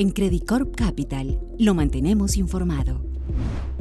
En Credit Corp Capital lo mantenemos informado.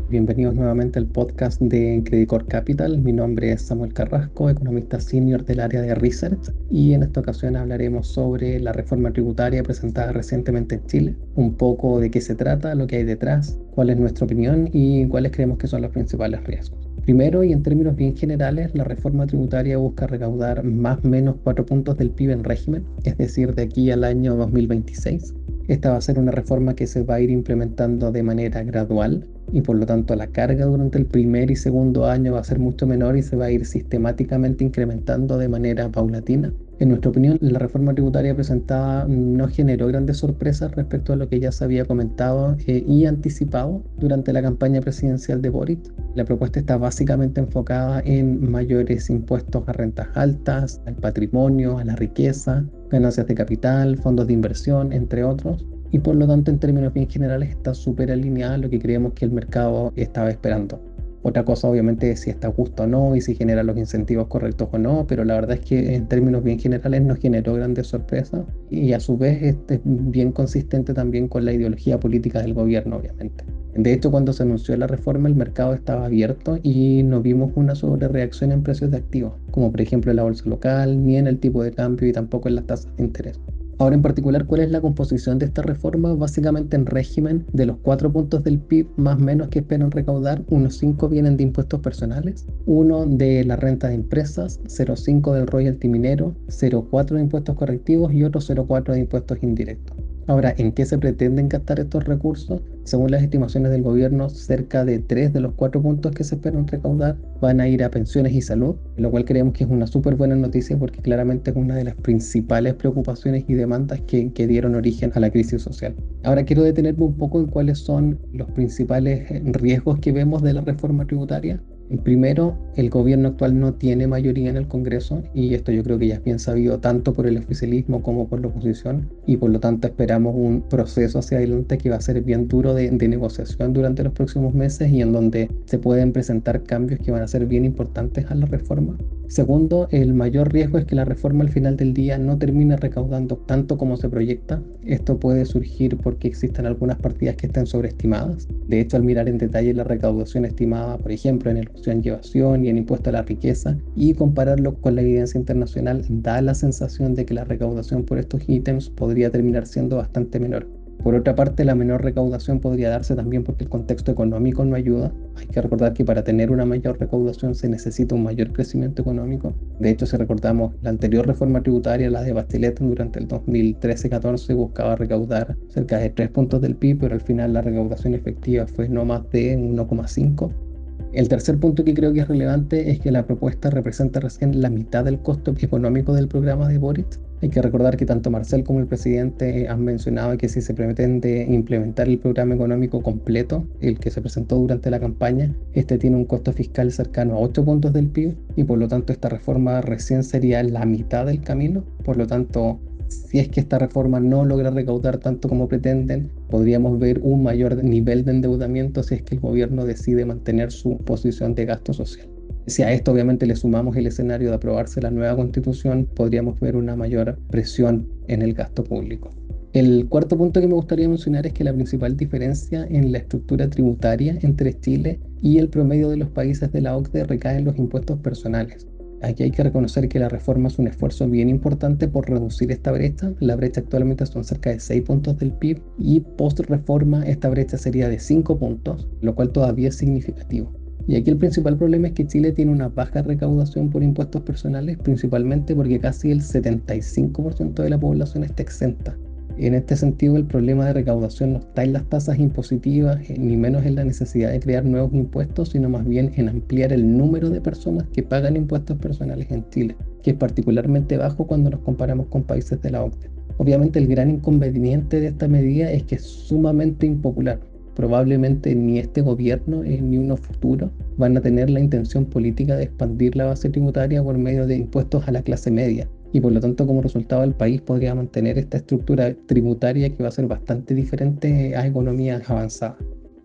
Bienvenidos nuevamente al podcast de Credit Corp Capital. Mi nombre es Samuel Carrasco, economista senior del área de Research, y en esta ocasión hablaremos sobre la reforma tributaria presentada recientemente en Chile, un poco de qué se trata, lo que hay detrás, cuál es nuestra opinión y cuáles creemos que son los principales riesgos. Primero, y en términos bien generales, la reforma tributaria busca recaudar más o menos 4 puntos del PIB en régimen, es decir, de aquí al año 2026. Esta va a ser una reforma que se va a ir implementando de manera gradual y por lo tanto la carga durante el primer y segundo año va a ser mucho menor y se va a ir sistemáticamente incrementando de manera paulatina. En nuestra opinión, la reforma tributaria presentada no generó grandes sorpresas respecto a lo que ya se había comentado eh, y anticipado durante la campaña presidencial de Boric. La propuesta está básicamente enfocada en mayores impuestos a rentas altas, al patrimonio, a la riqueza, ganancias de capital, fondos de inversión, entre otros. Y por lo tanto, en términos bien generales, está súper alineada a lo que creemos que el mercado estaba esperando. Otra cosa obviamente es si está justo o no y si genera los incentivos correctos o no, pero la verdad es que en términos bien generales no generó grandes sorpresas y a su vez este es bien consistente también con la ideología política del gobierno obviamente. De hecho, cuando se anunció la reforma, el mercado estaba abierto y no vimos una sobrereacción en precios de activos, como por ejemplo en la bolsa local, ni en el tipo de cambio y tampoco en las tasas de interés. Ahora en particular, ¿cuál es la composición de esta reforma? Básicamente en régimen de los cuatro puntos del PIB más menos que esperan recaudar, unos cinco vienen de impuestos personales, uno de la renta de empresas, 0,5 del royalty minero, 0,4 de impuestos correctivos y otro 0,4 de impuestos indirectos. Ahora, ¿en qué se pretenden gastar estos recursos? Según las estimaciones del gobierno, cerca de tres de los cuatro puntos que se esperan recaudar van a ir a pensiones y salud, lo cual creemos que es una súper buena noticia porque claramente es una de las principales preocupaciones y demandas que, que dieron origen a la crisis social. Ahora quiero detenerme un poco en cuáles son los principales riesgos que vemos de la reforma tributaria. Primero, el gobierno actual no tiene mayoría en el Congreso y esto yo creo que ya es bien sabido tanto por el oficialismo como por la oposición y por lo tanto esperamos un proceso hacia adelante que va a ser bien duro de, de negociación durante los próximos meses y en donde se pueden presentar cambios que van a ser bien importantes a la reforma. Segundo, el mayor riesgo es que la reforma al final del día no termine recaudando tanto como se proyecta. Esto puede surgir porque existen algunas partidas que estén sobreestimadas. De hecho, al mirar en detalle la recaudación estimada, por ejemplo, en el en llevación y en impuesto a la riqueza, y compararlo con la evidencia internacional, da la sensación de que la recaudación por estos ítems podría terminar siendo bastante menor. Por otra parte, la menor recaudación podría darse también porque el contexto económico no ayuda. Hay que recordar que para tener una mayor recaudación se necesita un mayor crecimiento económico. De hecho, si recordamos la anterior reforma tributaria, la de Bachelet, durante el 2013-14 buscaba recaudar cerca de 3 puntos del PIB, pero al final la recaudación efectiva fue no más de 1,5. El tercer punto que creo que es relevante es que la propuesta representa recién la mitad del costo económico del programa de Boric. Hay que recordar que tanto Marcel como el presidente han mencionado que si se pretende implementar el programa económico completo, el que se presentó durante la campaña, este tiene un costo fiscal cercano a 8 puntos del PIB y por lo tanto esta reforma recién sería la mitad del camino. Por lo tanto, si es que esta reforma no logra recaudar tanto como pretenden, podríamos ver un mayor nivel de endeudamiento si es que el gobierno decide mantener su posición de gasto social. Si a esto obviamente le sumamos el escenario de aprobarse la nueva constitución, podríamos ver una mayor presión en el gasto público. El cuarto punto que me gustaría mencionar es que la principal diferencia en la estructura tributaria entre Chile y el promedio de los países de la OCDE recae en los impuestos personales. Aquí hay que reconocer que la reforma es un esfuerzo bien importante por reducir esta brecha. La brecha actualmente son cerca de 6 puntos del PIB y post reforma esta brecha sería de 5 puntos, lo cual todavía es significativo. Y aquí el principal problema es que Chile tiene una baja recaudación por impuestos personales, principalmente porque casi el 75% de la población está exenta. En este sentido, el problema de recaudación no está en las tasas impositivas, eh, ni menos en la necesidad de crear nuevos impuestos, sino más bien en ampliar el número de personas que pagan impuestos personales en Chile, que es particularmente bajo cuando nos comparamos con países de la OCDE. Obviamente el gran inconveniente de esta medida es que es sumamente impopular. Probablemente ni este gobierno ni uno futuro van a tener la intención política de expandir la base tributaria por medio de impuestos a la clase media y por lo tanto como resultado el país podría mantener esta estructura tributaria que va a ser bastante diferente a economías avanzadas.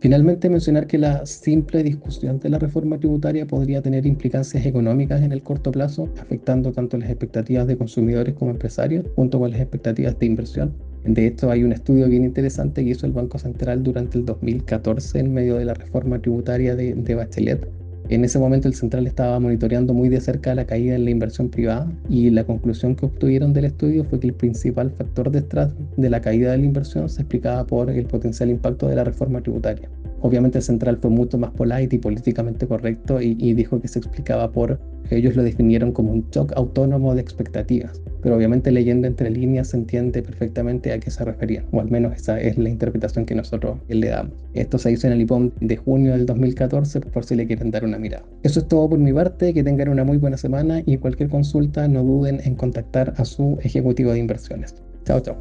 Finalmente, mencionar que la simple discusión de la reforma tributaria podría tener implicancias económicas en el corto plazo, afectando tanto las expectativas de consumidores como empresarios, junto con las expectativas de inversión. De hecho, hay un estudio bien interesante que hizo el Banco Central durante el 2014 en medio de la reforma tributaria de, de Bachelet, en ese momento el central estaba monitoreando muy de cerca la caída en la inversión privada y la conclusión que obtuvieron del estudio fue que el principal factor detrás de la caída de la inversión se explicaba por el potencial impacto de la reforma tributaria. Obviamente central fue mucho más polite y políticamente correcto y, dijo que se explicaba por, ellos lo definieron como un shock autónomo de expectativas, pero obviamente leyendo entre líneas se entiende perfectamente a qué se refería, o al menos esa es la interpretación que nosotros le damos. Esto se hizo en el IPOM de junio del 2014 por si le quieren dar una mirada. Eso es todo por mi parte, que tengan una muy buena semana y cualquier consulta no duden en contactar a su ejecutivo de inversiones. Chao, chao.